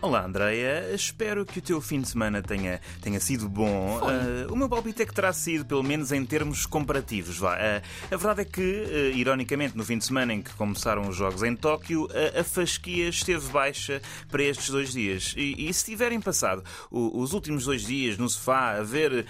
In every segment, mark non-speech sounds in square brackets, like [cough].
Olá, Andreia. Espero que o teu fim de semana tenha, tenha sido bom. Uh, o meu palpite é que terá sido, pelo menos em termos comparativos. Vá. Uh, a verdade é que, uh, ironicamente, no fim de semana em que começaram os Jogos em Tóquio, a fasquia esteve baixa para estes dois dias. E, e se tiverem passado o, os últimos dois dias no sofá a ver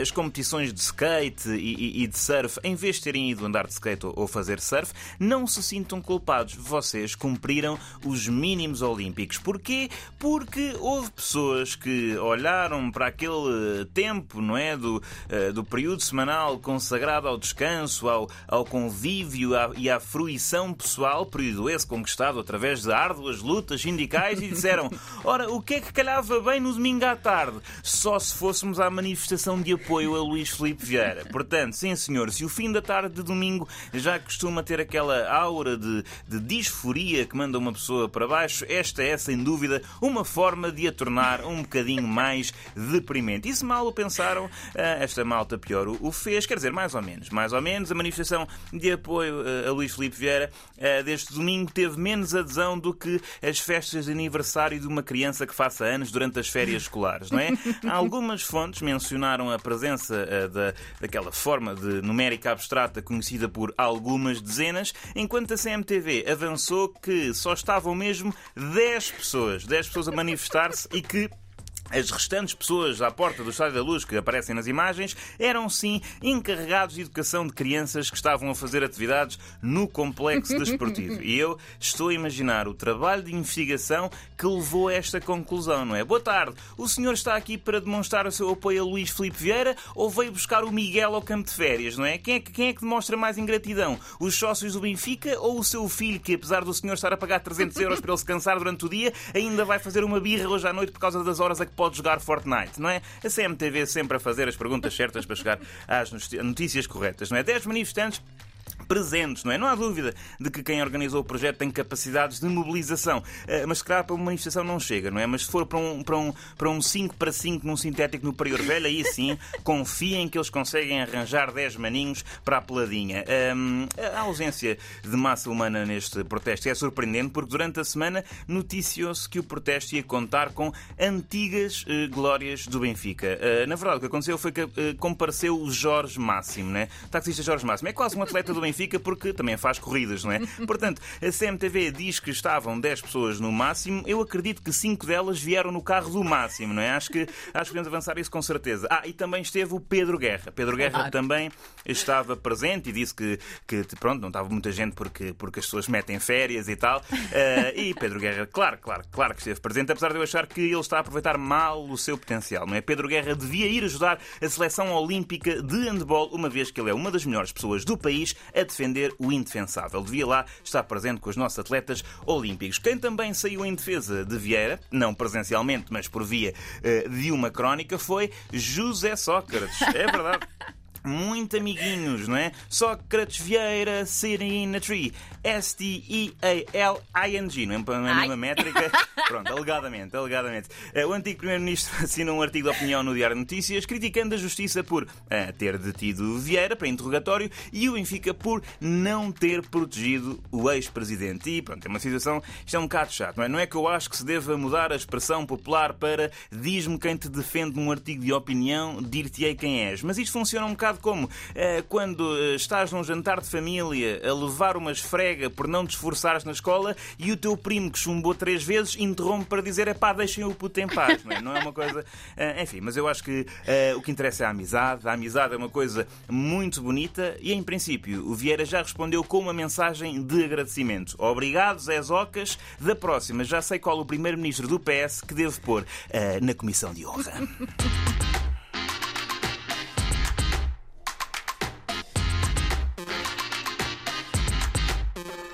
as competições de skate e, e, e, de surf, em vez de terem ido andar de skate ou, ou fazer surf, não se sintam culpados. Vocês cumpriram os mínimos olímpicos. Porquê? Porque houve pessoas que olharam para aquele tempo, não é? Do, uh, do período semanal consagrado ao descanso, ao, ao convívio à, e à fruição pessoal, período esse conquistado através de árduas lutas sindicais, e disseram: [laughs] ora, o que é que calhava bem no domingo à tarde? Só se fôssemos à manifestação de apoio a Luís Filipe Vieira. Portanto, sim senhor, se o fim da tarde de domingo já costuma ter aquela aura de, de disforia que manda uma pessoa para baixo, esta é sem dúvida uma forma de a tornar um bocadinho mais deprimente. E se mal o pensaram, eh, esta malta pior o fez, quer dizer, mais ou menos. Mais ou menos, a manifestação de apoio eh, a Luís Filipe Vieira eh, deste domingo teve menos adesão do que as festas de aniversário de uma criança que faça anos durante as férias escolares, não é? [laughs] Algumas fontes mencionaram a presença da, daquela forma de numérica abstrata conhecida por algumas dezenas, enquanto a CMTV avançou que só estavam mesmo 10 pessoas, 10 pessoas a manifestar-se e que as restantes pessoas à porta do Estádio da Luz que aparecem nas imagens eram sim encarregados de educação de crianças que estavam a fazer atividades no complexo desportivo. [laughs] E eu estou a imaginar o trabalho de investigação que levou a esta conclusão, não é? Boa tarde. O senhor está aqui para demonstrar o seu apoio a Luís Filipe Vieira ou veio buscar o Miguel ao campo de férias, não é? Quem é que, quem é que demonstra mais ingratidão? Os sócios do Benfica ou o seu filho que, apesar do senhor estar a pagar 300 euros para ele se cansar durante o dia, ainda vai fazer uma birra hoje à noite por causa das horas a que pode jogar Fortnite, não é? A CMTV sempre a fazer as perguntas certas para chegar às notícias corretas, não é? 10 manifestantes presentes, não é? Não há dúvida de que quem organizou o projeto tem capacidades de mobilização, eh, mas se calhar para uma manifestação não chega, não é? Mas se for para um, para um, para um 5 para 5 num sintético no Prior Velho, aí sim, [laughs] confiem que eles conseguem arranjar 10 maninhos para a peladinha. Um, a ausência de massa humana neste protesto é surpreendente porque durante a semana noticiou-se que o protesto ia contar com antigas uh, glórias do Benfica. Uh, na verdade, o que aconteceu foi que uh, compareceu o Jorge Máximo, né? O taxista Jorge Máximo. É quase um atleta do Benfica porque também faz corridas, não é? [laughs] Portanto, a CMTV diz que estavam 10 pessoas no máximo. Eu acredito que 5 delas vieram no carro do máximo, não é? Acho que, acho que podemos avançar isso com certeza. Ah, e também esteve o Pedro Guerra. Pedro Guerra também estava presente e disse que, que pronto, não estava muita gente porque, porque as pessoas metem férias e tal. Uh, e Pedro Guerra, claro, claro, claro que esteve presente, apesar de eu achar que ele está a aproveitar mal o seu potencial, não é? Pedro Guerra devia ir ajudar a seleção olímpica de handball, uma vez que ele é uma das melhores pessoas do país a defender o indefensável. Devia lá estar presente com os nossos atletas olímpicos. Quem também saiu em defesa de Vieira, não presencialmente, mas por via uh, de uma crónica, foi José Sócrates. É verdade [laughs] muito amiguinhos, não é? Sócrates Vieira sitting in a tree. S-T-E-A-L-I-N-G, não é uma mesma métrica? [laughs] Pronto, alegadamente, alegadamente. Eh, o antigo Primeiro-Ministro [laughs] assina um artigo de opinião no Diário de Notícias criticando a Justiça por uh, ter detido Vieira para interrogatório e o Benfica por não ter protegido o ex-presidente. E pronto, é uma situação, isto é um bocado chato, não é? Não é que eu acho que se deva mudar a expressão popular para diz-me quem te defende num artigo de opinião, dir-te-ei quem és. Mas isto funciona um bocado como eh, quando eh, estás num jantar de família a levar uma esfrega por não te esforçares na escola e o teu primo que chumbou três vezes interrompe para dizer é pá, deixem o puto em paz. Não é, não é uma coisa. [laughs] Eh, enfim, mas eu acho que o que interessa é a amizade. A amizade é uma coisa muito bonita e, em princípio, o Vieira já respondeu com uma mensagem de agradecimento. Obrigado, Zé Zocas. Da próxima, já sei qual o primeiro-ministro do PS que devo pôr na comissão de honra. [laughs]